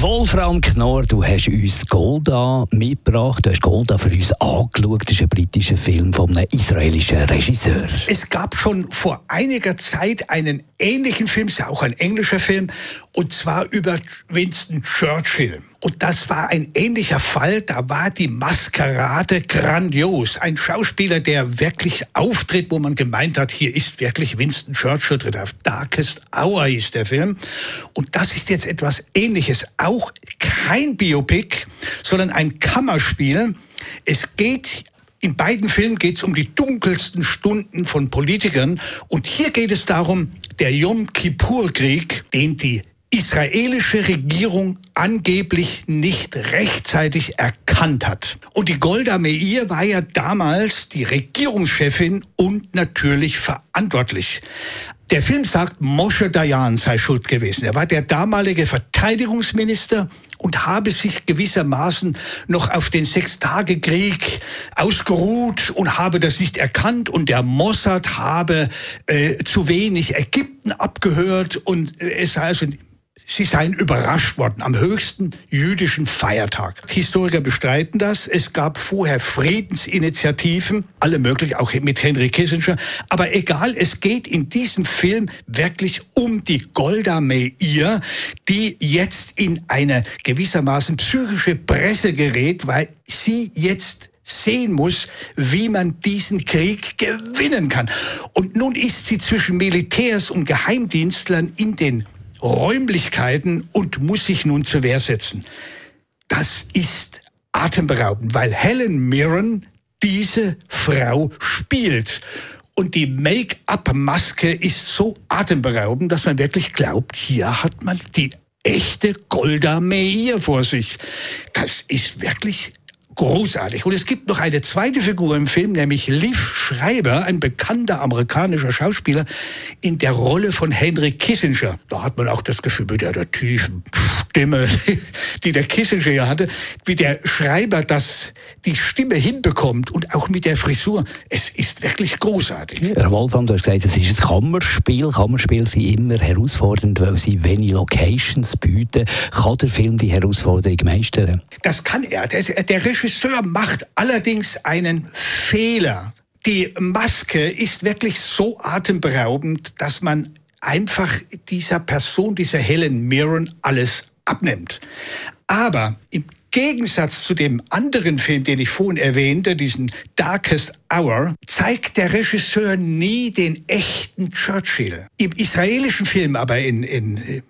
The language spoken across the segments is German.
Wolfram Knorr, du hast uns Golda mitgebracht. Du hast Golda für uns angeschaut. Das ist ein britischer Film von einem israelischen Regisseur. Es gab schon vor einiger Zeit einen ähnlichen Film, ist auch ein englischer Film, und zwar über Winston Churchill. Und das war ein ähnlicher Fall. Da war die Maskerade grandios. Ein Schauspieler, der wirklich auftritt, wo man gemeint hat, hier ist wirklich Winston Churchill drin. Auf Darkest Hour hieß der Film. Und das ist jetzt etwas Ähnliches. Auch kein Biopic, sondern ein Kammerspiel. Es geht in beiden Filmen geht es um die dunkelsten Stunden von Politikern. Und hier geht es darum, der Yom Kippur-Krieg, den die israelische Regierung angeblich nicht rechtzeitig erkannt hat. Und die Golda Meir war ja damals die Regierungschefin und natürlich verantwortlich. Der Film sagt, Moshe Dayan sei schuld gewesen. Er war der damalige Verteidigungsminister und habe sich gewissermaßen noch auf den Sechstagekrieg ausgeruht und habe das nicht erkannt und der Mossad habe äh, zu wenig Ägypten abgehört und äh, es sei also Sie seien überrascht worden am höchsten jüdischen Feiertag. Historiker bestreiten das. Es gab vorher Friedensinitiativen, alle möglich, auch mit Henry Kissinger. Aber egal, es geht in diesem Film wirklich um die Golda Meir, die jetzt in eine gewissermaßen psychische Presse gerät, weil sie jetzt sehen muss, wie man diesen Krieg gewinnen kann. Und nun ist sie zwischen Militärs und Geheimdienstlern in den Räumlichkeiten und muss sich nun zur Wehr setzen. Das ist atemberaubend, weil Helen Mirren diese Frau spielt. Und die Make-up-Maske ist so atemberaubend, dass man wirklich glaubt, hier hat man die echte Golda Meir vor sich. Das ist wirklich großartig. Und es gibt noch eine zweite Figur im Film, nämlich Liv Schreiber, ein bekannter amerikanischer Schauspieler, in der Rolle von Henry Kissinger. Da hat man auch das Gefühl mit der, tiefen Stimme, die der Kissinger ja hatte, wie der Schreiber das, die Stimme hinbekommt und auch mit der Frisur. Es ist wirklich großartig. Herr Wolfram, du hast gesagt, es ist ein Kammerspiel. Kammerspiele sind immer herausfordernd, weil sie wenig Locations bieten. Kann der Film die Herausforderung meistern? Das kann er. Der, der Regisseur macht allerdings einen Fehler. Die Maske ist wirklich so atemberaubend, dass man einfach dieser Person, dieser Helen Mirren, alles abnimmt. Aber im Gegensatz zu dem anderen Film, den ich vorhin erwähnte, diesen Darkest Hour, zeigt der Regisseur nie den echten Churchill. Im israelischen Film aber in, in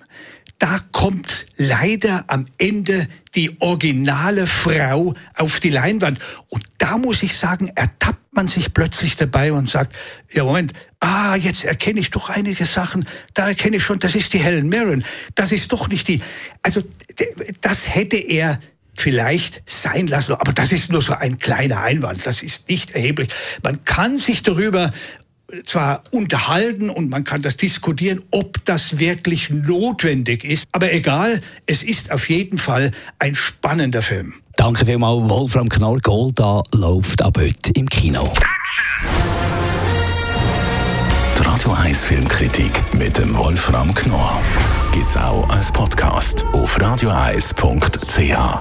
da kommt leider am Ende die originale Frau auf die Leinwand. Und da muss ich sagen, ertappt man sich plötzlich dabei und sagt, ja Moment, ah, jetzt erkenne ich doch einige Sachen, da erkenne ich schon, das ist die Helen Mirren, das ist doch nicht die, also das hätte er vielleicht sein lassen. Aber das ist nur so ein kleiner Einwand. Das ist nicht erheblich. Man kann sich darüber zwar unterhalten und man kann das diskutieren, ob das wirklich notwendig ist. Aber egal, es ist auf jeden Fall ein spannender Film. Danke vielmals, Wolfram Knorr. Golda läuft ab heute im Kino. Die Radio 1 Filmkritik mit dem Wolfram Knorr gibt es auch als Podcast auf radioeis.ch.